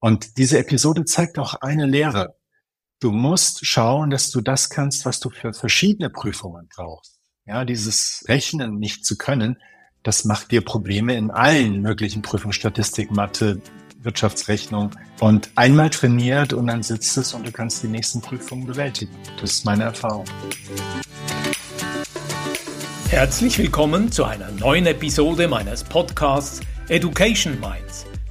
Und diese Episode zeigt auch eine Lehre. Du musst schauen, dass du das kannst, was du für verschiedene Prüfungen brauchst. Ja, dieses Rechnen nicht zu können, das macht dir Probleme in allen möglichen Prüfungen, Statistik, Mathe, Wirtschaftsrechnung. Und einmal trainiert und dann sitzt es und du kannst die nächsten Prüfungen bewältigen. Das ist meine Erfahrung. Herzlich willkommen zu einer neuen Episode meines Podcasts Education Minds,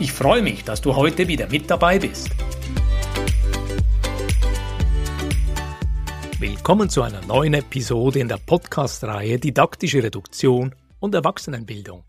Ich freue mich, dass du heute wieder mit dabei bist. Willkommen zu einer neuen Episode in der Podcast-Reihe Didaktische Reduktion und Erwachsenenbildung.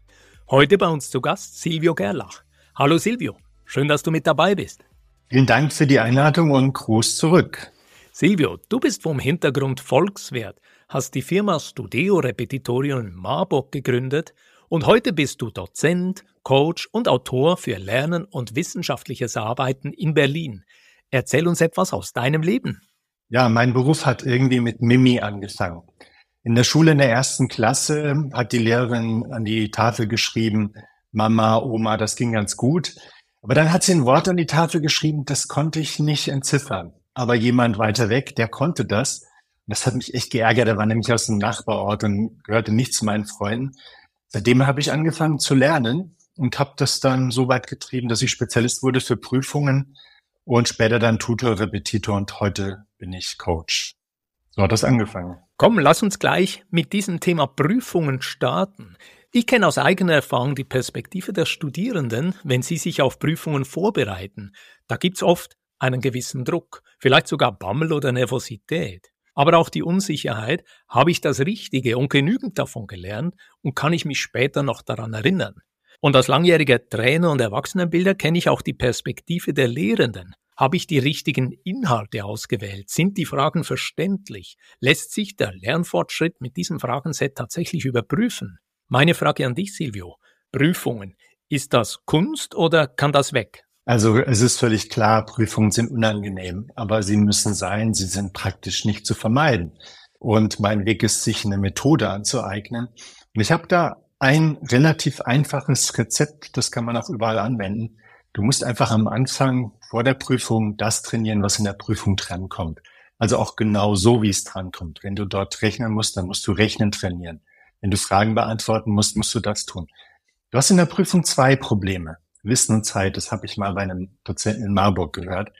Heute bei uns zu Gast Silvio Gerlach. Hallo Silvio, schön, dass du mit dabei bist. Vielen Dank für die Einladung und Gruß zurück. Silvio, du bist vom Hintergrund Volkswert, hast die Firma Studio Repetitorium in Marburg gegründet und heute bist du Dozent, Coach und Autor für Lernen und wissenschaftliches Arbeiten in Berlin. Erzähl uns etwas aus deinem Leben. Ja, mein Beruf hat irgendwie mit Mimi angefangen. In der Schule in der ersten Klasse hat die Lehrerin an die Tafel geschrieben, Mama, Oma, das ging ganz gut. Aber dann hat sie ein Wort an die Tafel geschrieben, das konnte ich nicht entziffern. Aber jemand weiter weg, der konnte das. Das hat mich echt geärgert. Er war nämlich aus dem Nachbarort und gehörte nicht zu meinen Freunden. Seitdem habe ich angefangen zu lernen und habe das dann so weit getrieben, dass ich Spezialist wurde für Prüfungen und später dann Tutor, Repetitor und heute bin ich Coach. So hat das angefangen. Komm, lass uns gleich mit diesem Thema Prüfungen starten. Ich kenne aus eigener Erfahrung die Perspektive der Studierenden, wenn sie sich auf Prüfungen vorbereiten. Da gibt's oft einen gewissen Druck, vielleicht sogar Bammel oder Nervosität. Aber auch die Unsicherheit, habe ich das Richtige und genügend davon gelernt und kann ich mich später noch daran erinnern? Und als langjähriger Trainer und Erwachsenenbilder kenne ich auch die Perspektive der Lehrenden. Habe ich die richtigen Inhalte ausgewählt? Sind die Fragen verständlich? Lässt sich der Lernfortschritt mit diesem Fragenset tatsächlich überprüfen? Meine Frage an dich, Silvio. Prüfungen. Ist das Kunst oder kann das weg? Also es ist völlig klar, Prüfungen sind unangenehm, aber sie müssen sein, sie sind praktisch nicht zu vermeiden. Und mein Weg ist, sich eine Methode anzueignen. Und ich habe da ein relativ einfaches Rezept, das kann man auch überall anwenden. Du musst einfach am Anfang vor der Prüfung das trainieren, was in der Prüfung drankommt. Also auch genau so, wie es drankommt. Wenn du dort rechnen musst, dann musst du rechnen trainieren. Wenn du Fragen beantworten musst, musst du das tun. Du hast in der Prüfung zwei Probleme. Wissen und Zeit, das habe ich mal bei einem Dozenten in Marburg gehört.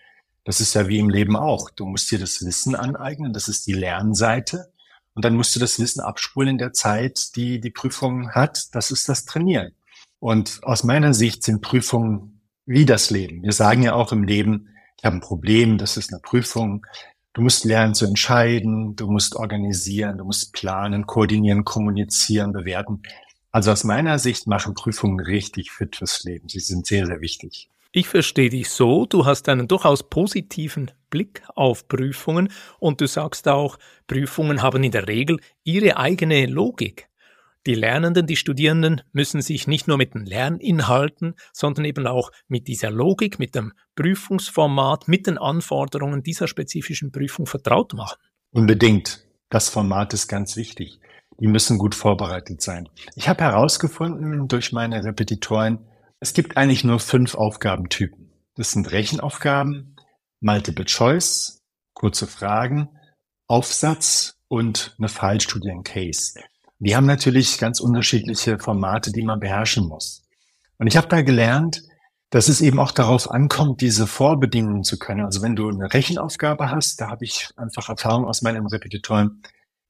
Das ist ja wie im Leben auch. Du musst dir das Wissen aneignen, das ist die Lernseite. Und dann musst du das Wissen abspulen in der Zeit, die die Prüfung hat. Das ist das Trainieren. Und aus meiner Sicht sind Prüfungen wie das Leben. Wir sagen ja auch im Leben, ich habe ein Problem, das ist eine Prüfung. Du musst lernen zu entscheiden, du musst organisieren, du musst planen, koordinieren, kommunizieren, bewerten. Also aus meiner Sicht machen Prüfungen richtig fit fürs Leben. Sie sind sehr, sehr wichtig. Ich verstehe dich so, du hast einen durchaus positiven Blick auf Prüfungen und du sagst auch, Prüfungen haben in der Regel ihre eigene Logik. Die Lernenden, die Studierenden müssen sich nicht nur mit den Lerninhalten, sondern eben auch mit dieser Logik, mit dem Prüfungsformat, mit den Anforderungen dieser spezifischen Prüfung vertraut machen. Unbedingt. Das Format ist ganz wichtig. Die müssen gut vorbereitet sein. Ich habe herausgefunden durch meine Repetitoren, es gibt eigentlich nur fünf Aufgabentypen. Das sind Rechenaufgaben, Multiple Choice, kurze Fragen, Aufsatz und eine Fallstudie, ein Case. Die haben natürlich ganz unterschiedliche Formate, die man beherrschen muss. Und ich habe da gelernt, dass es eben auch darauf ankommt, diese Vorbedingungen zu können. Also wenn du eine Rechenaufgabe hast, da habe ich einfach Erfahrung aus meinem Repetitorium,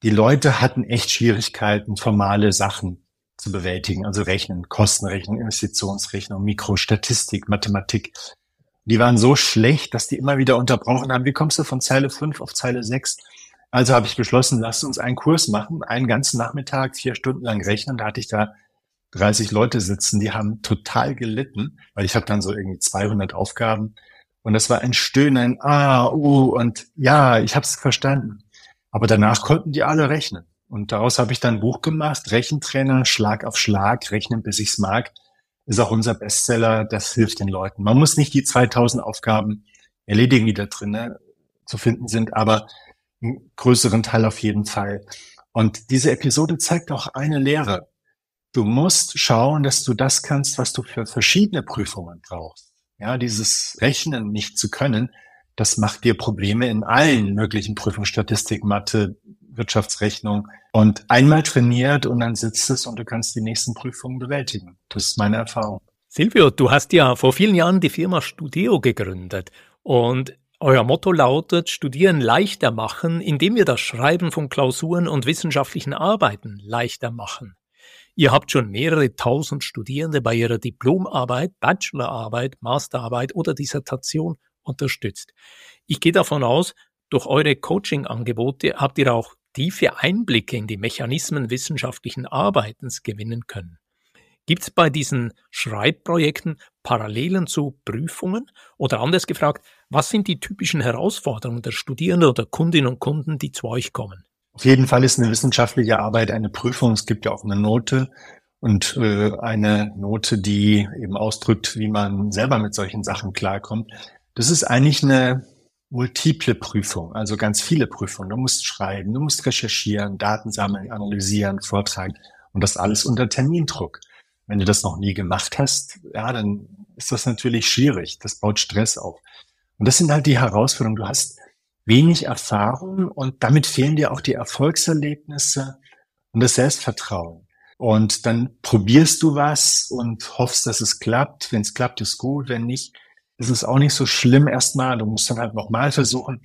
die Leute hatten echt Schwierigkeiten, formale Sachen zu bewältigen, also Rechnen, Kostenrechnung, Investitionsrechnung, Mikrostatistik, Mathematik. Die waren so schlecht, dass die immer wieder unterbrochen haben. Wie kommst du von Zeile 5 auf Zeile 6? Also habe ich beschlossen, lass uns einen Kurs machen, einen ganzen Nachmittag, vier Stunden lang rechnen. Da hatte ich da 30 Leute sitzen, die haben total gelitten, weil ich habe dann so irgendwie 200 Aufgaben Und das war ein Stöhnen, ah, uh, und ja, ich habe es verstanden. Aber danach konnten die alle rechnen. Und daraus habe ich dann ein Buch gemacht, Rechentrainer, Schlag auf Schlag, rechnen bis ich's mag. Ist auch unser Bestseller, das hilft den Leuten. Man muss nicht die 2000 Aufgaben erledigen, die da drin ne, zu finden sind, aber einen größeren Teil auf jeden Fall. Und diese Episode zeigt auch eine Lehre. Du musst schauen, dass du das kannst, was du für verschiedene Prüfungen brauchst. Ja, dieses Rechnen nicht zu können, das macht dir Probleme in allen möglichen Prüfungen, Statistik, Mathe, Wirtschaftsrechnung. Und einmal trainiert und dann sitzt es und du kannst die nächsten Prüfungen bewältigen. Das ist meine Erfahrung. Silvio, du hast ja vor vielen Jahren die Firma Studio gegründet und euer Motto lautet, Studieren leichter machen, indem wir das Schreiben von Klausuren und wissenschaftlichen Arbeiten leichter machen. Ihr habt schon mehrere tausend Studierende bei ihrer Diplomarbeit, Bachelorarbeit, Masterarbeit oder Dissertation unterstützt. Ich gehe davon aus, durch eure Coaching-Angebote habt ihr auch tiefe Einblicke in die Mechanismen wissenschaftlichen Arbeitens gewinnen können. Gibt es bei diesen Schreibprojekten Parallelen zu Prüfungen? Oder anders gefragt, was sind die typischen Herausforderungen der Studierenden oder Kundinnen und Kunden, die zu euch kommen? Auf jeden Fall ist eine wissenschaftliche Arbeit eine Prüfung. Es gibt ja auch eine Note und äh, eine Note, die eben ausdrückt, wie man selber mit solchen Sachen klarkommt. Das ist eigentlich eine multiple Prüfung, also ganz viele Prüfungen. Du musst schreiben, du musst recherchieren, Daten sammeln, analysieren, vortragen und das alles unter Termindruck. Wenn du das noch nie gemacht hast, ja, dann ist das natürlich schwierig. Das baut Stress auf. Und das sind halt die Herausforderungen. Du hast wenig Erfahrung und damit fehlen dir auch die Erfolgserlebnisse und das Selbstvertrauen. Und dann probierst du was und hoffst, dass es klappt. Wenn es klappt, ist gut. Wenn nicht, ist es auch nicht so schlimm erstmal. Du musst dann halt nochmal versuchen.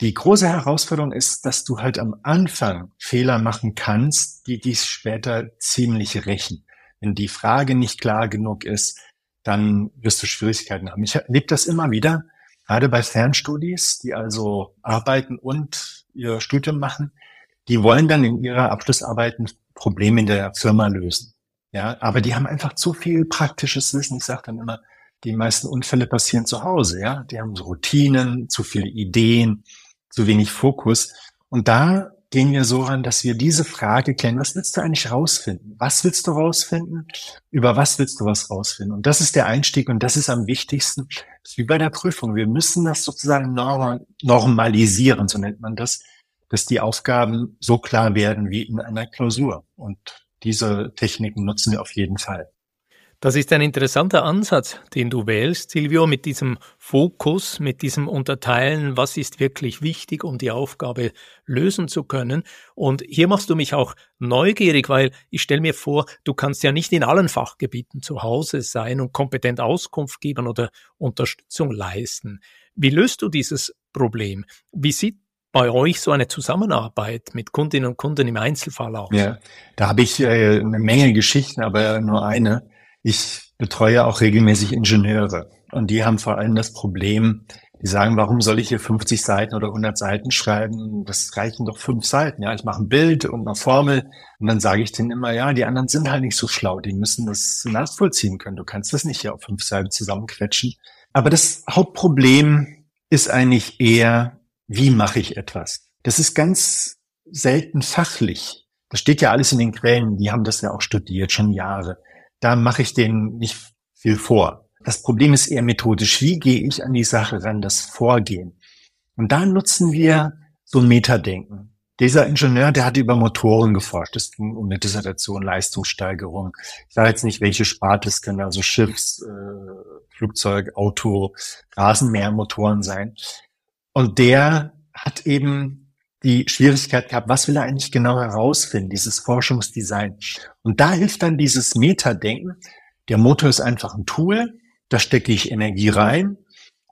Die große Herausforderung ist, dass du halt am Anfang Fehler machen kannst, die dies später ziemlich rächen. Wenn die Frage nicht klar genug ist, dann wirst du Schwierigkeiten haben. Ich erlebe das immer wieder, gerade bei Fernstudis, die also arbeiten und ihr Studium machen, die wollen dann in ihrer Abschlussarbeiten Probleme in der Firma lösen. Ja, aber die haben einfach zu viel praktisches Wissen. Ich sage dann immer, die meisten Unfälle passieren zu Hause. Ja, die haben so Routinen, zu viele Ideen, zu wenig Fokus. Und da gehen wir so ran, dass wir diese Frage kennen, was willst du eigentlich rausfinden? Was willst du rausfinden? Über was willst du was rausfinden? Und das ist der Einstieg und das ist am wichtigsten, das ist wie bei der Prüfung. Wir müssen das sozusagen normalisieren, so nennt man das, dass die Aufgaben so klar werden wie in einer Klausur. Und diese Techniken nutzen wir auf jeden Fall. Das ist ein interessanter Ansatz, den du wählst, Silvio, mit diesem Fokus, mit diesem Unterteilen, was ist wirklich wichtig, um die Aufgabe lösen zu können. Und hier machst du mich auch neugierig, weil ich stelle mir vor, du kannst ja nicht in allen Fachgebieten zu Hause sein und kompetent Auskunft geben oder Unterstützung leisten. Wie löst du dieses Problem? Wie sieht bei euch so eine Zusammenarbeit mit Kundinnen und Kunden im Einzelfall aus? Ja, da habe ich äh, eine Menge Geschichten, aber nur eine. Ich betreue auch regelmäßig Ingenieure und die haben vor allem das Problem, die sagen, warum soll ich hier 50 Seiten oder 100 Seiten schreiben? Das reichen doch fünf Seiten. Ja, ich mache ein Bild und eine Formel und dann sage ich denen immer, ja, die anderen sind halt nicht so schlau. Die müssen das nachvollziehen können. Du kannst das nicht hier auf fünf Seiten zusammenquetschen. Aber das Hauptproblem ist eigentlich eher, wie mache ich etwas? Das ist ganz selten fachlich. Das steht ja alles in den Quellen. Die haben das ja auch studiert, schon Jahre da mache ich denen nicht viel vor. Das Problem ist eher methodisch. Wie gehe ich an die Sache ran, das Vorgehen? Und da nutzen wir so ein Metadenken. Dieser Ingenieur, der hat über Motoren geforscht. Das ging um eine Dissertation, Leistungssteigerung. Ich sage jetzt nicht, welche Sparte es können, also Schiffs, äh, Flugzeug, Auto, Rasenmähermotoren sein. Und der hat eben die Schwierigkeit gehabt, was will er eigentlich genau herausfinden, dieses Forschungsdesign. Und da hilft dann dieses Metadenken. Der Motor ist einfach ein Tool, da stecke ich Energie rein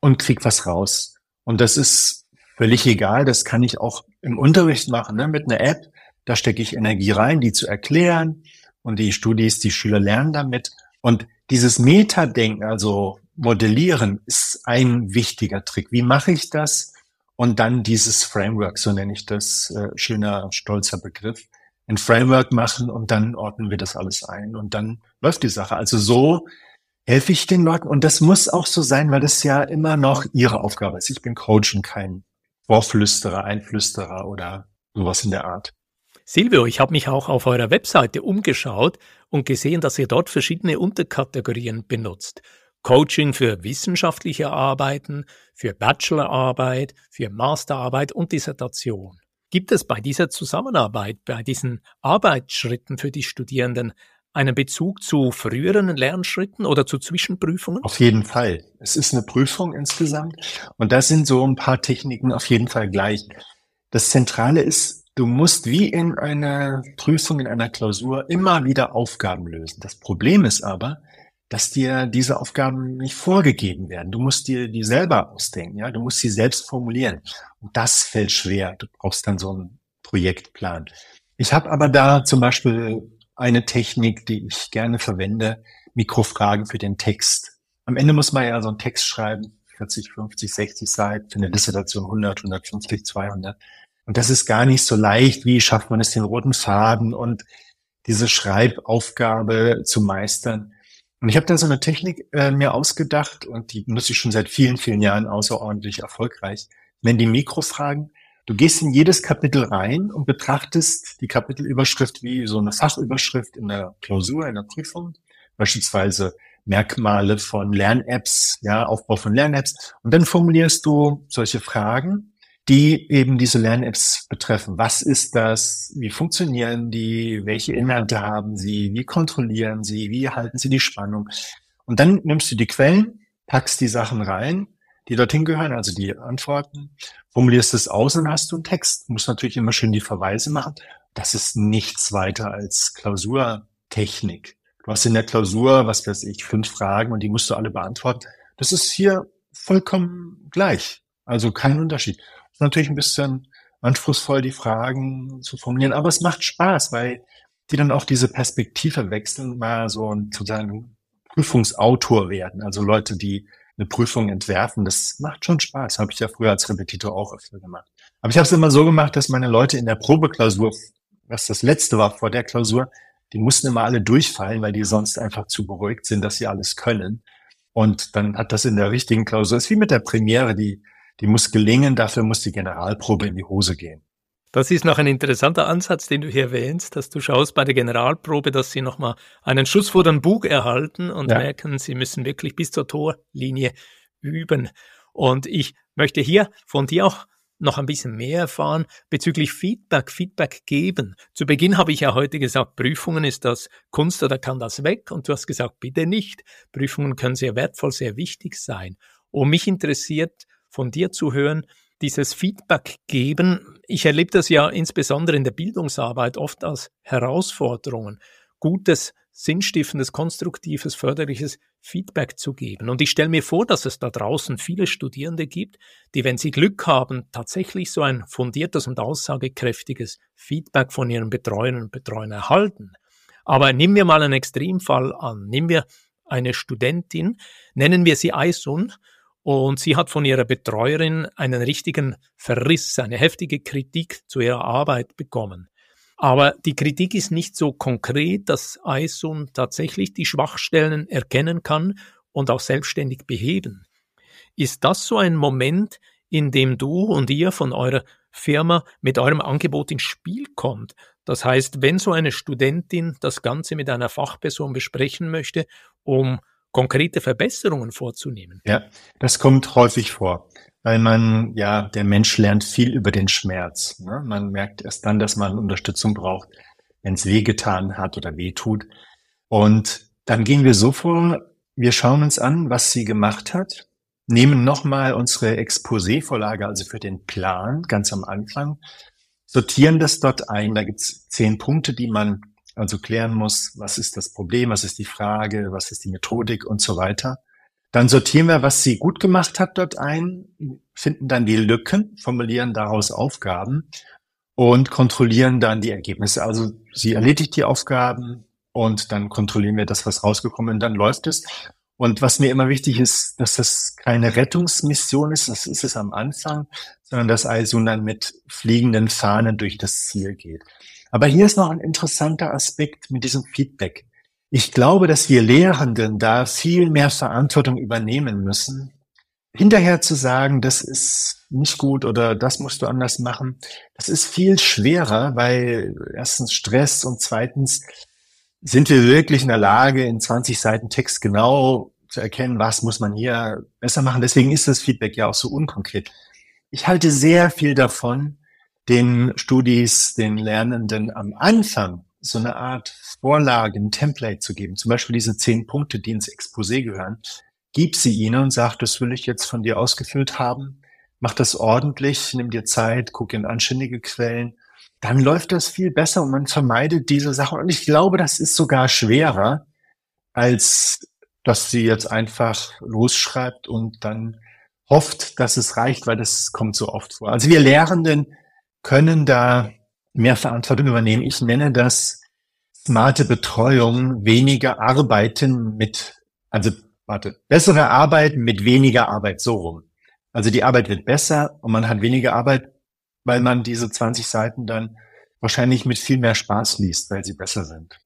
und krieg was raus. Und das ist völlig egal, das kann ich auch im Unterricht machen, ne? mit einer App. Da stecke ich Energie rein, die zu erklären und die Studis, die Schüler lernen damit. Und dieses Metadenken, also modellieren, ist ein wichtiger Trick. Wie mache ich das? Und dann dieses Framework, so nenne ich das, äh, schöner, stolzer Begriff, ein Framework machen und dann ordnen wir das alles ein und dann läuft die Sache. Also so helfe ich den Leuten. Und das muss auch so sein, weil das ja immer noch ihre Aufgabe ist. Ich bin Coach und kein Vorflüsterer, Einflüsterer oder sowas in der Art. Silvio, ich habe mich auch auf eurer Webseite umgeschaut und gesehen, dass ihr dort verschiedene Unterkategorien benutzt. Coaching für wissenschaftliche Arbeiten, für Bachelorarbeit, für Masterarbeit und Dissertation. Gibt es bei dieser Zusammenarbeit, bei diesen Arbeitsschritten für die Studierenden einen Bezug zu früheren Lernschritten oder zu Zwischenprüfungen? Auf jeden Fall. Es ist eine Prüfung insgesamt und da sind so ein paar Techniken auf jeden Fall gleich. Das Zentrale ist, du musst wie in einer Prüfung, in einer Klausur immer wieder Aufgaben lösen. Das Problem ist aber, dass dir diese Aufgaben nicht vorgegeben werden. Du musst dir die selber ausdenken, ja. Du musst sie selbst formulieren. Und das fällt schwer. Du brauchst dann so einen Projektplan. Ich habe aber da zum Beispiel eine Technik, die ich gerne verwende, Mikrofragen für den Text. Am Ende muss man ja so einen Text schreiben, 40, 50, 60 Seiten, für eine Dissertation 100, 150, 200. Und das ist gar nicht so leicht, wie schafft man es, den roten Faden und diese Schreibaufgabe zu meistern. Und ich habe da so eine Technik äh, mir ausgedacht und die nutze ich schon seit vielen, vielen Jahren außerordentlich erfolgreich. Wenn die Mikrofragen Du gehst in jedes Kapitel rein und betrachtest die Kapitelüberschrift wie so eine Fachüberschrift in der Klausur, in der Prüfung, beispielsweise Merkmale von Lern-Apps, ja, Aufbau von Lern-Apps. Und dann formulierst du solche Fragen, die eben diese Lern-Apps betreffen. Was ist das? Wie funktionieren die? Welche Inhalte haben sie? Wie kontrollieren sie? Wie halten sie die Spannung? Und dann nimmst du die Quellen, packst die Sachen rein die dorthin gehören, also die Antworten, formulierst es aus und hast du einen Text. Du musst natürlich immer schön die Verweise machen. Das ist nichts weiter als Klausurtechnik. Du hast in der Klausur, was weiß ich, fünf Fragen und die musst du alle beantworten. Das ist hier vollkommen gleich. Also kein Unterschied. Ist natürlich ein bisschen anspruchsvoll, die Fragen zu formulieren, aber es macht Spaß, weil die dann auch diese Perspektive wechseln, mal so ein sozusagen Prüfungsautor werden. Also Leute, die eine Prüfung entwerfen, das macht schon Spaß. Habe ich ja früher als Repetitor auch öfter gemacht. Aber ich habe es immer so gemacht, dass meine Leute in der Probeklausur, was das letzte war vor der Klausur, die mussten immer alle durchfallen, weil die sonst einfach zu beruhigt sind, dass sie alles können. Und dann hat das in der richtigen Klausur, ist wie mit der Premiere, die, die muss gelingen, dafür muss die Generalprobe in die Hose gehen. Das ist noch ein interessanter Ansatz, den du hier erwähnst, dass du schaust bei der Generalprobe, dass sie nochmal einen Schuss vor den Bug erhalten und ja. merken, sie müssen wirklich bis zur Torlinie üben. Und ich möchte hier von dir auch noch ein bisschen mehr erfahren bezüglich Feedback, Feedback geben. Zu Beginn habe ich ja heute gesagt, Prüfungen ist das Kunst oder kann das weg? Und du hast gesagt, bitte nicht. Prüfungen können sehr wertvoll, sehr wichtig sein. Und mich interessiert von dir zu hören, dieses Feedback geben. Ich erlebe das ja insbesondere in der Bildungsarbeit oft als Herausforderungen, gutes, sinnstiftendes, konstruktives, förderliches Feedback zu geben. Und ich stelle mir vor, dass es da draußen viele Studierende gibt, die, wenn sie Glück haben, tatsächlich so ein fundiertes und aussagekräftiges Feedback von ihren Betreuern und Betreuern erhalten. Aber nehmen wir mal einen Extremfall an. Nehmen wir eine Studentin, nennen wir sie Aisun, und sie hat von ihrer Betreuerin einen richtigen Verriss, eine heftige Kritik zu ihrer Arbeit bekommen. Aber die Kritik ist nicht so konkret, dass Aisun tatsächlich die Schwachstellen erkennen kann und auch selbstständig beheben. Ist das so ein Moment, in dem du und ihr von eurer Firma mit eurem Angebot ins Spiel kommt? Das heißt, wenn so eine Studentin das Ganze mit einer Fachperson besprechen möchte, um konkrete Verbesserungen vorzunehmen. Ja, das kommt häufig vor, weil man, ja, der Mensch lernt viel über den Schmerz. Ne? Man merkt erst dann, dass man Unterstützung braucht, wenn es wehgetan hat oder weh tut. Und dann gehen wir so vor, wir schauen uns an, was sie gemacht hat, nehmen nochmal unsere Exposé-Vorlage, also für den Plan, ganz am Anfang, sortieren das dort ein. Da gibt's zehn Punkte, die man also klären muss, was ist das Problem, was ist die Frage, was ist die Methodik und so weiter. Dann sortieren wir, was sie gut gemacht hat dort ein, finden dann die Lücken, formulieren daraus Aufgaben und kontrollieren dann die Ergebnisse. Also sie erledigt die Aufgaben und dann kontrollieren wir das, was rausgekommen ist, und dann läuft es. Und was mir immer wichtig ist, dass das keine Rettungsmission ist, das ist es am Anfang, sondern dass also dann mit fliegenden Fahnen durch das Ziel geht. Aber hier ist noch ein interessanter Aspekt mit diesem Feedback. Ich glaube, dass wir Lehrenden da viel mehr Verantwortung übernehmen müssen. Hinterher zu sagen, das ist nicht gut oder das musst du anders machen, das ist viel schwerer, weil erstens Stress und zweitens sind wir wirklich in der Lage, in 20 Seiten Text genau zu erkennen, was muss man hier besser machen. Deswegen ist das Feedback ja auch so unkonkret. Ich halte sehr viel davon, den Studis, den Lernenden am Anfang so eine Art Vorlage, ein Template zu geben. Zum Beispiel diese zehn Punkte, die ins Exposé gehören. Gib sie ihnen und sag, das will ich jetzt von dir ausgefüllt haben. Mach das ordentlich, nimm dir Zeit, guck in anständige Quellen. Dann läuft das viel besser und man vermeidet diese Sachen. Und ich glaube, das ist sogar schwerer, als dass sie jetzt einfach losschreibt und dann hofft, dass es reicht, weil das kommt so oft vor. Also wir Lehrenden können da mehr Verantwortung übernehmen. Ich nenne das smarte Betreuung, weniger Arbeiten mit, also warte, bessere Arbeit mit weniger Arbeit, so rum. Also die Arbeit wird besser und man hat weniger Arbeit, weil man diese 20 Seiten dann wahrscheinlich mit viel mehr Spaß liest, weil sie besser sind.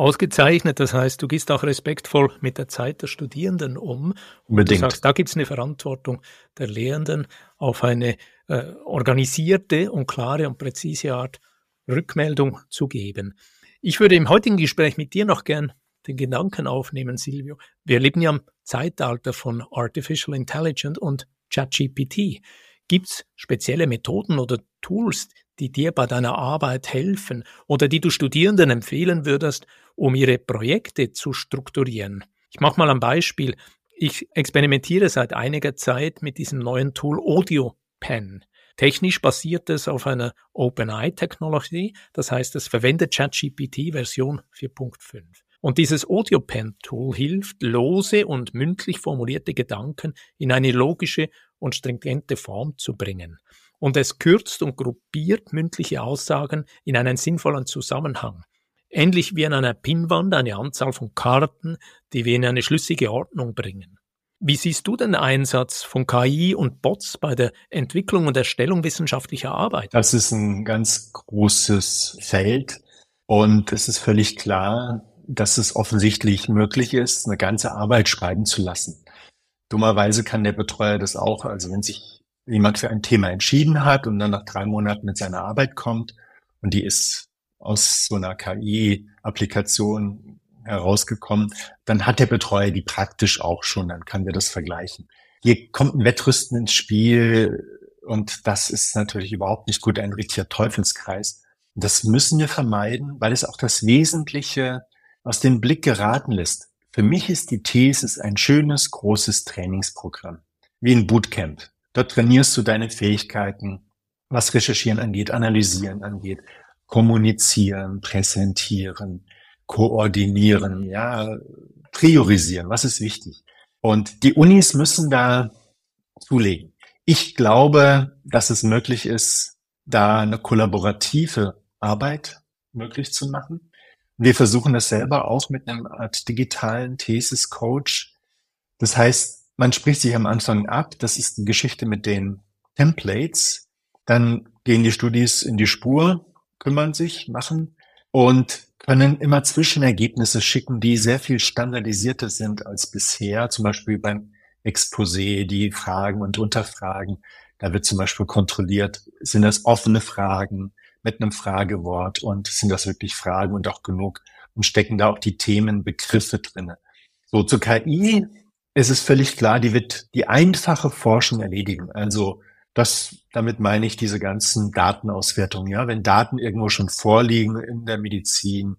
Ausgezeichnet, das heißt, du gehst auch respektvoll mit der Zeit der Studierenden um. Unbedingt. Du sagst, da gibt es eine Verantwortung der Lehrenden auf eine äh, organisierte und klare und präzise Art Rückmeldung zu geben. Ich würde im heutigen Gespräch mit dir noch gern den Gedanken aufnehmen, Silvio. Wir leben ja im Zeitalter von Artificial Intelligence und ChatGPT. Gibt es spezielle Methoden oder Tools, die dir bei deiner Arbeit helfen oder die du Studierenden empfehlen würdest, um ihre Projekte zu strukturieren. Ich mache mal ein Beispiel. Ich experimentiere seit einiger Zeit mit diesem neuen Tool Audio Pen. Technisch basiert es auf einer OpenAI-Technologie, das heißt, es verwendet ChatGPT Version 4.5. Und dieses Audio Pen Tool hilft, lose und mündlich formulierte Gedanken in eine logische und stringente Form zu bringen. Und es kürzt und gruppiert mündliche Aussagen in einen sinnvollen Zusammenhang. Ähnlich wie an einer Pinnwand eine Anzahl von Karten, die wir in eine schlüssige Ordnung bringen. Wie siehst du den Einsatz von KI und Bots bei der Entwicklung und Erstellung wissenschaftlicher Arbeit? Das ist ein ganz großes Feld und es ist völlig klar, dass es offensichtlich möglich ist, eine ganze Arbeit schreiben zu lassen. Dummerweise kann der Betreuer das auch, also wenn sich jemand für ein Thema entschieden hat und dann nach drei Monaten mit seiner Arbeit kommt und die ist aus so einer KI-Applikation herausgekommen, dann hat der Betreuer die praktisch auch schon, dann kann der das vergleichen. Hier kommt ein Wettrüsten ins Spiel und das ist natürlich überhaupt nicht gut, ein richtiger Teufelskreis. Das müssen wir vermeiden, weil es auch das Wesentliche aus dem Blick geraten lässt. Für mich ist die Thesis ein schönes, großes Trainingsprogramm, wie ein Bootcamp. Dort trainierst du deine Fähigkeiten, was Recherchieren angeht, Analysieren angeht, kommunizieren, präsentieren, koordinieren, ja, priorisieren, was ist wichtig. Und die Unis müssen da zulegen. Ich glaube, dass es möglich ist, da eine kollaborative Arbeit möglich zu machen. Wir versuchen das selber auch mit einem Art digitalen Thesis-Coach. Das heißt, man spricht sich am Anfang ab. Das ist die Geschichte mit den Templates. Dann gehen die Studis in die Spur, kümmern sich, machen und können immer Zwischenergebnisse schicken, die sehr viel standardisierter sind als bisher. Zum Beispiel beim Exposé, die Fragen und Unterfragen. Da wird zum Beispiel kontrolliert, sind das offene Fragen mit einem Fragewort und sind das wirklich Fragen und auch genug und stecken da auch die Themen, Begriffe drinne. So zur KI ist es völlig klar, die wird die einfache Forschung erledigen. Also das, damit meine ich diese ganzen Datenauswertungen. Ja, wenn Daten irgendwo schon vorliegen in der Medizin,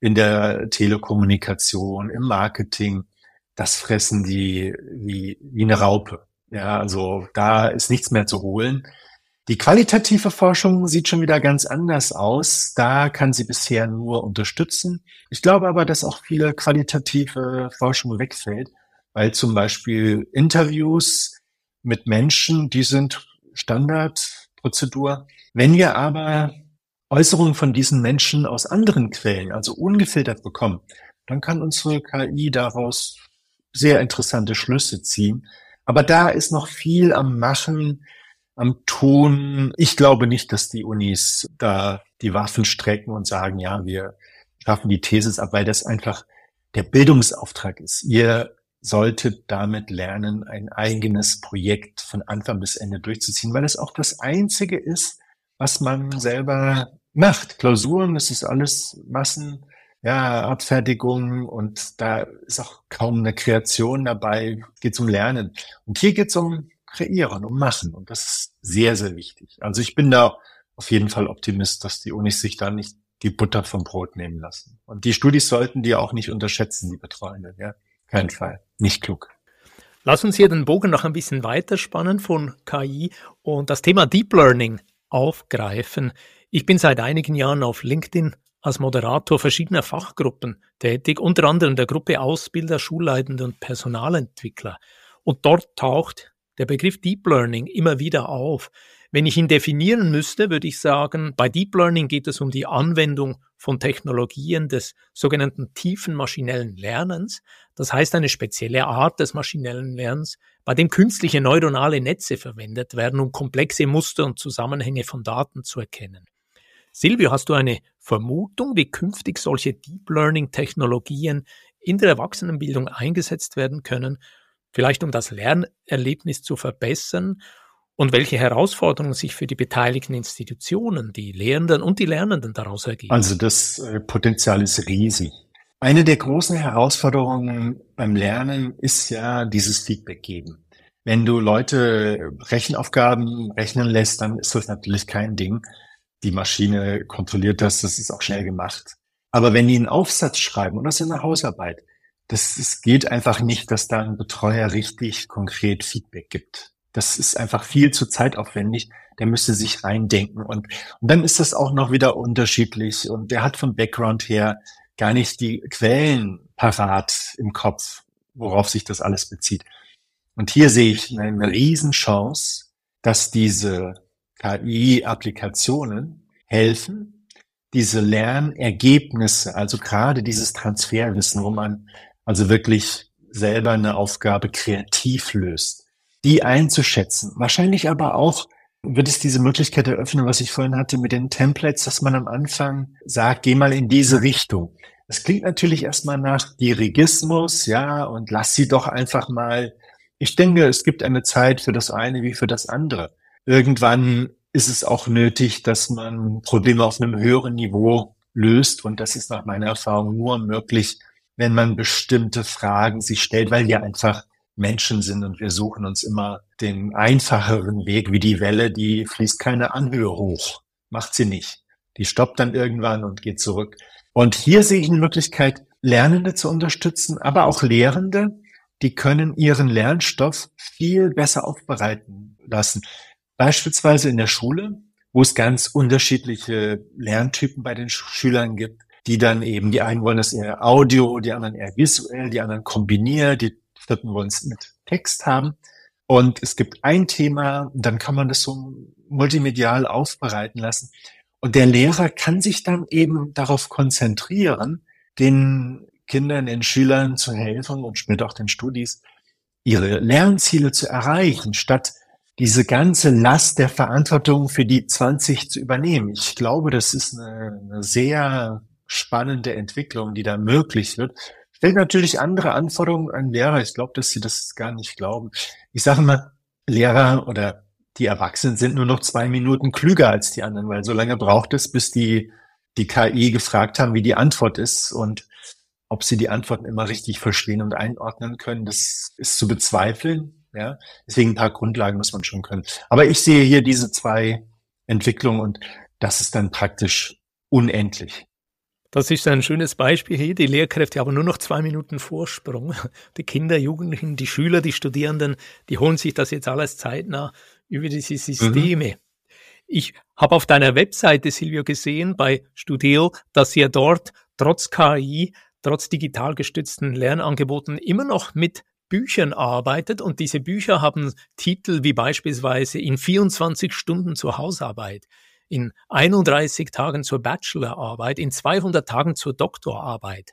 in der Telekommunikation, im Marketing, das fressen die wie, wie eine Raupe. Ja, also da ist nichts mehr zu holen. Die qualitative Forschung sieht schon wieder ganz anders aus. Da kann sie bisher nur unterstützen. Ich glaube aber, dass auch viele qualitative Forschung wegfällt, weil zum Beispiel Interviews mit Menschen, die sind Standardprozedur. Wenn wir aber Äußerungen von diesen Menschen aus anderen Quellen, also ungefiltert bekommen, dann kann unsere KI daraus sehr interessante Schlüsse ziehen. Aber da ist noch viel am Machen, am Tun. Ich glaube nicht, dass die Unis da die Waffen strecken und sagen, ja, wir schaffen die Thesis ab, weil das einfach der Bildungsauftrag ist. Ihr solltet damit lernen, ein eigenes Projekt von Anfang bis Ende durchzuziehen, weil es auch das Einzige ist, was man selber macht. Klausuren, das ist alles Massen, ja, Abfertigung und da ist auch kaum eine Kreation dabei, geht um Lernen. Und hier geht es um Kreieren, um Machen und das ist sehr, sehr wichtig. Also ich bin da auf jeden Fall Optimist, dass die Unis sich da nicht die Butter vom Brot nehmen lassen. Und die Studis sollten die auch nicht unterschätzen, die Betreuenden, ja. Kein Fall. Nicht klug. Lass uns hier den Bogen noch ein bisschen weiterspannen von KI und das Thema Deep Learning aufgreifen. Ich bin seit einigen Jahren auf LinkedIn als Moderator verschiedener Fachgruppen tätig, unter anderem der Gruppe Ausbilder, Schulleitende und Personalentwickler. Und dort taucht der Begriff Deep Learning immer wieder auf. Wenn ich ihn definieren müsste, würde ich sagen, bei Deep Learning geht es um die Anwendung von Technologien des sogenannten tiefen maschinellen Lernens. Das heißt eine spezielle Art des maschinellen Lernens, bei dem künstliche neuronale Netze verwendet werden, um komplexe Muster und Zusammenhänge von Daten zu erkennen. Silvio, hast du eine Vermutung, wie künftig solche Deep Learning Technologien in der Erwachsenenbildung eingesetzt werden können, vielleicht um das Lernerlebnis zu verbessern und welche Herausforderungen sich für die beteiligten Institutionen, die Lehrenden und die Lernenden daraus ergeben? Also das äh, Potenzial ist riesig. Eine der großen Herausforderungen beim Lernen ist ja dieses Feedback geben. Wenn du Leute Rechenaufgaben rechnen lässt, dann ist das natürlich kein Ding. Die Maschine kontrolliert das, das ist auch schnell gemacht. Aber wenn die einen Aufsatz schreiben oder das in der Hausarbeit, das, es geht einfach nicht, dass da ein Betreuer richtig konkret Feedback gibt. Das ist einfach viel zu zeitaufwendig. Der müsste sich reindenken. Und, und dann ist das auch noch wieder unterschiedlich. Und der hat vom Background her gar nicht die Quellen parat im Kopf, worauf sich das alles bezieht. Und hier sehe ich eine Riesenchance, dass diese KI-Applikationen helfen, diese Lernergebnisse, also gerade dieses Transferwissen, wo man also wirklich selber eine Aufgabe kreativ löst, die einzuschätzen. Wahrscheinlich aber auch wird es diese Möglichkeit eröffnen, was ich vorhin hatte mit den Templates, dass man am Anfang sagt, geh mal in diese Richtung. Das klingt natürlich erstmal nach Dirigismus, ja, und lass sie doch einfach mal. Ich denke, es gibt eine Zeit für das eine wie für das andere. Irgendwann ist es auch nötig, dass man Probleme auf einem höheren Niveau löst. Und das ist nach meiner Erfahrung nur möglich, wenn man bestimmte Fragen sich stellt, weil wir einfach Menschen sind und wir suchen uns immer den einfacheren Weg, wie die Welle, die fließt keine Anhöhe hoch. Macht sie nicht. Die stoppt dann irgendwann und geht zurück. Und hier sehe ich eine Möglichkeit, Lernende zu unterstützen, aber auch Lehrende, die können ihren Lernstoff viel besser aufbereiten lassen. Beispielsweise in der Schule, wo es ganz unterschiedliche Lerntypen bei den Schülern gibt, die dann eben, die einen wollen das eher Audio, die anderen eher visuell, die anderen kombiniert, die vierten wollen es mit Text haben. Und es gibt ein Thema, dann kann man das so multimedial aufbereiten lassen. Und der Lehrer kann sich dann eben darauf konzentrieren, den Kindern, den Schülern zu helfen und später auch den Studis, ihre Lernziele zu erreichen, statt diese ganze Last der Verantwortung für die 20 zu übernehmen. Ich glaube, das ist eine, eine sehr spannende Entwicklung, die da möglich wird stellt natürlich andere Anforderungen an Lehrer. Ich glaube, dass sie das gar nicht glauben. Ich sage mal, Lehrer oder die Erwachsenen sind nur noch zwei Minuten klüger als die anderen, weil so lange braucht es, bis die die KI gefragt haben, wie die Antwort ist und ob sie die Antworten immer richtig verstehen und einordnen können, das ist zu bezweifeln. Ja, deswegen ein paar Grundlagen muss man schon können. Aber ich sehe hier diese zwei Entwicklungen und das ist dann praktisch unendlich. Das ist ein schönes Beispiel hier. Die Lehrkräfte haben nur noch zwei Minuten Vorsprung. Die Kinder, Jugendlichen, die Schüler, die Studierenden, die holen sich das jetzt alles zeitnah über diese Systeme. Mhm. Ich habe auf deiner Webseite, Silvio, gesehen bei Studio, dass ihr dort trotz KI, trotz digital gestützten Lernangeboten immer noch mit Büchern arbeitet und diese Bücher haben Titel wie beispielsweise in 24 Stunden zur Hausarbeit in 31 Tagen zur Bachelorarbeit, in 200 Tagen zur Doktorarbeit.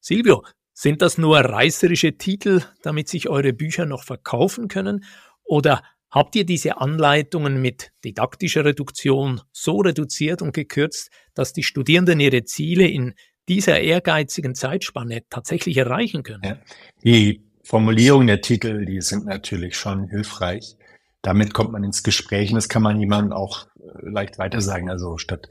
Silvio, sind das nur reißerische Titel, damit sich eure Bücher noch verkaufen können? Oder habt ihr diese Anleitungen mit didaktischer Reduktion so reduziert und gekürzt, dass die Studierenden ihre Ziele in dieser ehrgeizigen Zeitspanne tatsächlich erreichen können. Ja. Die Formulierung der Titel, die sind natürlich schon hilfreich. Damit kommt man ins Gespräch und das kann man jemandem auch leicht weiter sagen. Also statt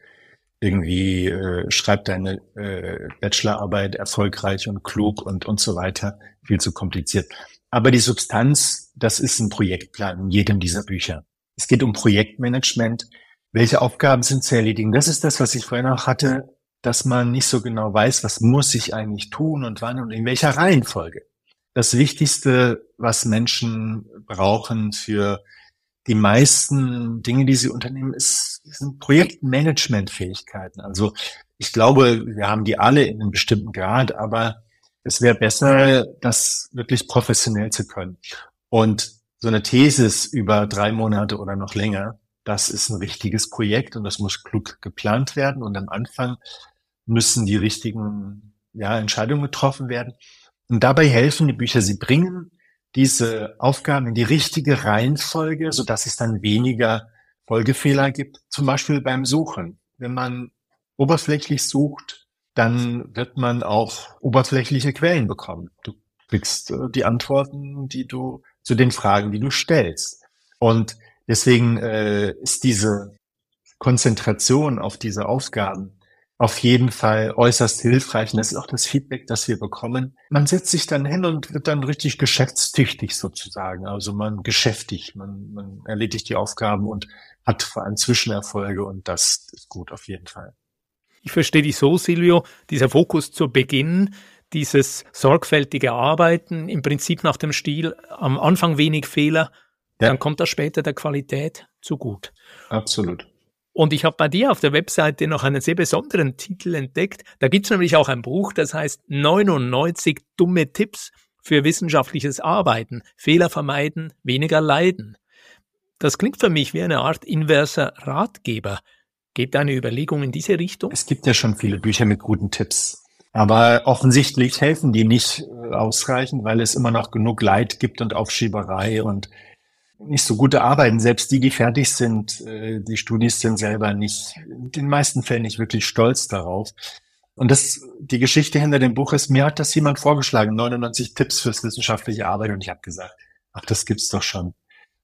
irgendwie äh, schreib deine äh, Bachelorarbeit erfolgreich und klug und und so weiter, viel zu kompliziert. Aber die Substanz, das ist ein Projektplan in jedem dieser Bücher. Es geht um Projektmanagement. Welche Aufgaben sind zu erledigen? Das ist das, was ich vorhin auch hatte, dass man nicht so genau weiß, was muss ich eigentlich tun und wann und in welcher Reihenfolge. Das Wichtigste, was Menschen brauchen für die meisten Dinge, die sie unternehmen, ist, sind Projektmanagementfähigkeiten. Also ich glaube, wir haben die alle in einem bestimmten Grad, aber es wäre besser, das wirklich professionell zu können. Und so eine Thesis über drei Monate oder noch länger, das ist ein richtiges Projekt und das muss klug geplant werden. Und am Anfang müssen die richtigen ja, Entscheidungen getroffen werden. Und dabei helfen die Bücher. Sie bringen diese Aufgaben in die richtige Reihenfolge, so dass es dann weniger Folgefehler gibt. Zum Beispiel beim Suchen. Wenn man oberflächlich sucht, dann wird man auch oberflächliche Quellen bekommen. Du kriegst äh, die Antworten, die du zu den Fragen, die du stellst. Und deswegen äh, ist diese Konzentration auf diese Aufgaben auf jeden Fall äußerst hilfreich. Und das ist auch das Feedback, das wir bekommen. Man setzt sich dann hin und wird dann richtig geschäftstüchtig sozusagen. Also man geschäftig, man, man erledigt die Aufgaben und hat vor allem Zwischenerfolge und das ist gut auf jeden Fall. Ich verstehe dich so, Silvio, dieser Fokus zu Beginn, dieses sorgfältige Arbeiten, im Prinzip nach dem Stil, am Anfang wenig Fehler, ja. dann kommt das später der Qualität zu gut. Absolut. Und ich habe bei dir auf der Webseite noch einen sehr besonderen Titel entdeckt. Da gibt es nämlich auch ein Buch, das heißt 99 dumme Tipps für wissenschaftliches Arbeiten. Fehler vermeiden, weniger leiden. Das klingt für mich wie eine Art inverser Ratgeber. Geht deine Überlegung in diese Richtung? Es gibt ja schon viele Bücher mit guten Tipps. Aber offensichtlich helfen die nicht äh, ausreichend, weil es immer noch genug Leid gibt und Aufschieberei und nicht so gute Arbeiten. Selbst die, die fertig sind, äh, die Studis sind selber nicht, in den meisten Fällen nicht wirklich stolz darauf. Und das, die Geschichte hinter dem Buch ist, mir hat das jemand vorgeschlagen, 99 Tipps fürs wissenschaftliche Arbeit. Und ich habe gesagt, ach, das gibt's doch schon.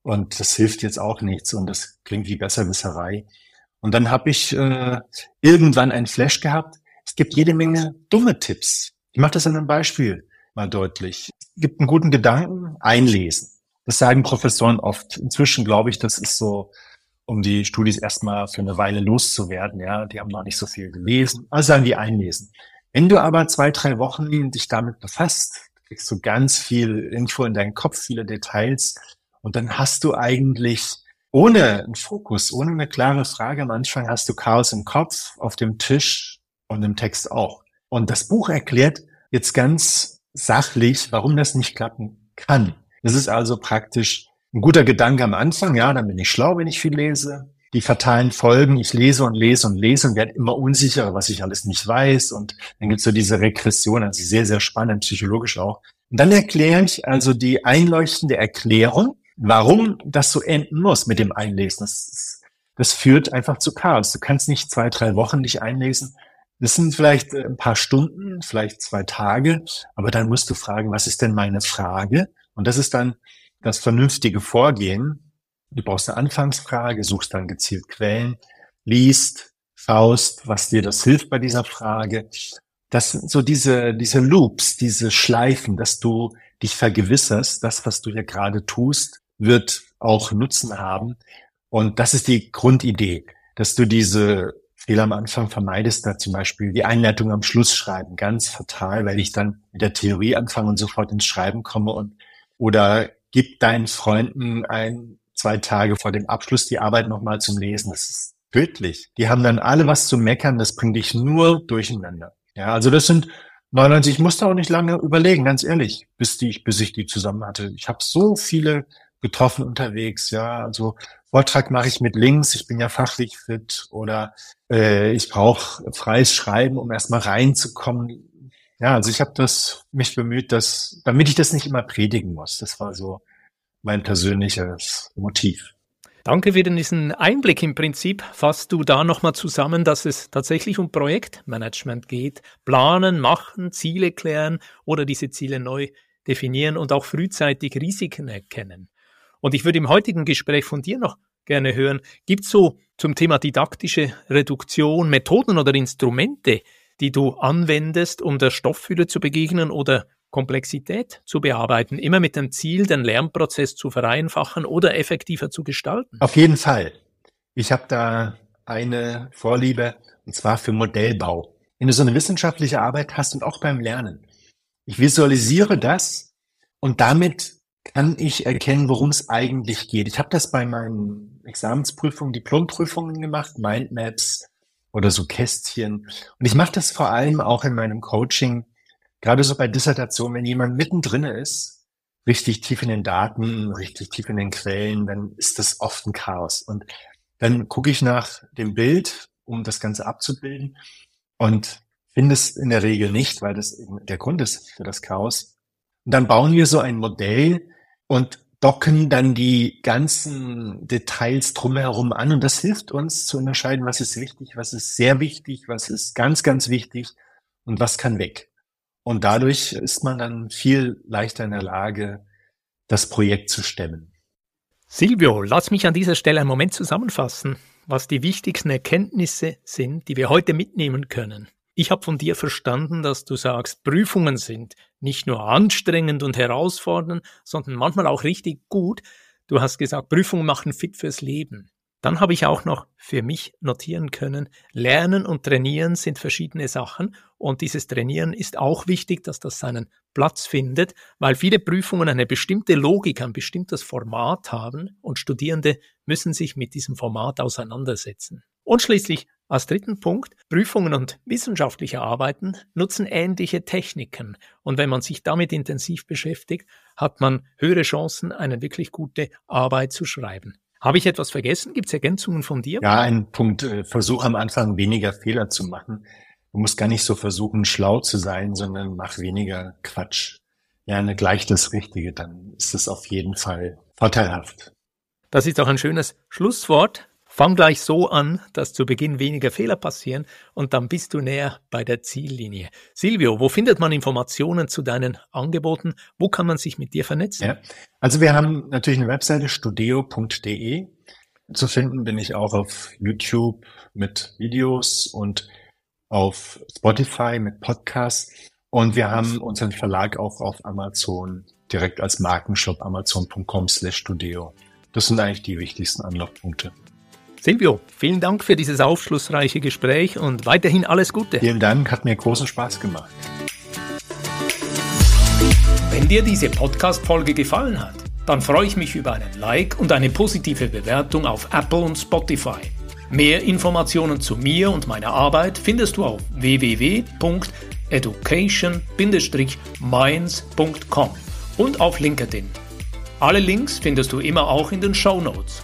Und das hilft jetzt auch nichts. Und das klingt wie Besserwisserei. Und dann habe ich äh, irgendwann ein Flash gehabt. Es gibt jede Menge dumme Tipps. Ich mache das an einem Beispiel mal deutlich. Es gibt einen guten Gedanken, einlesen. Das sagen Professoren oft. Inzwischen glaube ich, das ist so, um die Studis erstmal für eine Weile loszuwerden. Ja, die haben noch nicht so viel gelesen. Also sagen die einlesen. Wenn du aber zwei, drei Wochen dich damit befasst, kriegst du ganz viel Info in deinen Kopf, viele Details. Und dann hast du eigentlich ohne einen Fokus, ohne eine klare Frage am Anfang hast du Chaos im Kopf, auf dem Tisch und im Text auch. Und das Buch erklärt jetzt ganz sachlich, warum das nicht klappen kann. Das ist also praktisch ein guter Gedanke am Anfang. Ja, dann bin ich schlau, wenn ich viel lese. Die fatalen Folgen, ich lese und lese und lese und werde immer unsicherer, was ich alles nicht weiß. Und dann gibt's so diese Regression, also sehr, sehr spannend, psychologisch auch. Und dann erkläre ich also die einleuchtende Erklärung, warum das so enden muss mit dem Einlesen. Das, das führt einfach zu Chaos. Du kannst nicht zwei, drei Wochen dich einlesen. Das sind vielleicht ein paar Stunden, vielleicht zwei Tage, aber dann musst du fragen, was ist denn meine Frage? Und das ist dann das vernünftige Vorgehen. Du brauchst eine Anfangsfrage, suchst dann gezielt Quellen, liest, schaust, was dir das hilft bei dieser Frage. Das sind so diese, diese Loops, diese Schleifen, dass du dich vergewisserst, das, was du hier gerade tust, wird auch Nutzen haben. Und das ist die Grundidee, dass du diese Fehler am Anfang vermeidest, da zum Beispiel die Einleitung am Schluss schreiben, ganz fatal, weil ich dann mit der Theorie anfange und sofort ins Schreiben komme und oder gib deinen Freunden ein, zwei Tage vor dem Abschluss die Arbeit nochmal zum Lesen. Das ist tödlich. Die haben dann alle was zu meckern, das bringt dich nur durcheinander. Ja, also das sind 99, ich musste auch nicht lange überlegen, ganz ehrlich, bis, die, bis ich die zusammen hatte. Ich habe so viele getroffen unterwegs, ja, also Vortrag mache ich mit Links, ich bin ja fachlich fit oder äh, ich brauche freies Schreiben, um erstmal reinzukommen ja, also ich habe das mich bemüht, dass, damit ich das nicht immer predigen muss. Das war so mein persönliches Motiv. Danke für diesen Einblick im Prinzip. Fasst du da nochmal zusammen, dass es tatsächlich um Projektmanagement geht? Planen, machen, Ziele klären oder diese Ziele neu definieren und auch frühzeitig Risiken erkennen. Und ich würde im heutigen Gespräch von dir noch gerne hören, gibt es so zum Thema didaktische Reduktion Methoden oder Instrumente, die du anwendest, um der Stofffülle zu begegnen oder Komplexität zu bearbeiten, immer mit dem Ziel, den Lernprozess zu vereinfachen oder effektiver zu gestalten? Auf jeden Fall. Ich habe da eine Vorliebe, und zwar für Modellbau. Wenn du so eine wissenschaftliche Arbeit hast und auch beim Lernen. Ich visualisiere das und damit kann ich erkennen, worum es eigentlich geht. Ich habe das bei meinen Examensprüfungen, Diplomprüfungen gemacht, Mindmaps oder so Kästchen. Und ich mache das vor allem auch in meinem Coaching gerade so bei Dissertation, wenn jemand mittendrin ist, richtig tief in den Daten, richtig tief in den Quellen, dann ist das oft ein Chaos. Und dann gucke ich nach dem Bild, um das Ganze abzubilden und finde es in der Regel nicht, weil das eben der Grund ist für das Chaos. Und dann bauen wir so ein Modell und docken dann die ganzen Details drumherum an und das hilft uns zu unterscheiden, was ist wichtig, was ist sehr wichtig, was ist ganz, ganz wichtig und was kann weg. Und dadurch ist man dann viel leichter in der Lage, das Projekt zu stemmen. Silvio, lass mich an dieser Stelle einen Moment zusammenfassen, was die wichtigsten Erkenntnisse sind, die wir heute mitnehmen können. Ich habe von dir verstanden, dass du sagst, Prüfungen sind nicht nur anstrengend und herausfordernd, sondern manchmal auch richtig gut. Du hast gesagt, Prüfungen machen fit fürs Leben. Dann habe ich auch noch für mich notieren können, Lernen und Trainieren sind verschiedene Sachen und dieses Trainieren ist auch wichtig, dass das seinen Platz findet, weil viele Prüfungen eine bestimmte Logik, ein bestimmtes Format haben und Studierende müssen sich mit diesem Format auseinandersetzen. Und schließlich als dritten Punkt, Prüfungen und wissenschaftliche Arbeiten nutzen ähnliche Techniken und wenn man sich damit intensiv beschäftigt, hat man höhere Chancen, eine wirklich gute Arbeit zu schreiben. Habe ich etwas vergessen? Gibt es Ergänzungen von dir? Ja, ein Punkt. Äh, versuch am Anfang weniger Fehler zu machen. Du musst gar nicht so versuchen, schlau zu sein, sondern mach weniger Quatsch. Lerne gleich das Richtige, dann ist es auf jeden Fall vorteilhaft. Das ist auch ein schönes Schlusswort. Fang gleich so an, dass zu Beginn weniger Fehler passieren und dann bist du näher bei der Ziellinie. Silvio, wo findet man Informationen zu deinen Angeboten? Wo kann man sich mit dir vernetzen? Ja, also wir haben natürlich eine Webseite studio.de. Zu finden bin ich auch auf YouTube mit Videos und auf Spotify mit Podcasts. Und wir haben unseren Verlag auch auf Amazon direkt als Markenshop amazon.com slash studio. Das sind eigentlich die wichtigsten Anlaufpunkte. Silvio, vielen Dank für dieses aufschlussreiche Gespräch und weiterhin alles Gute. Vielen Dank, hat mir großen Spaß gemacht. Wenn dir diese Podcast-Folge gefallen hat, dann freue ich mich über einen Like und eine positive Bewertung auf Apple und Spotify. Mehr Informationen zu mir und meiner Arbeit findest du auf www.education-minds.com und auf LinkedIn. Alle Links findest du immer auch in den Show Notes.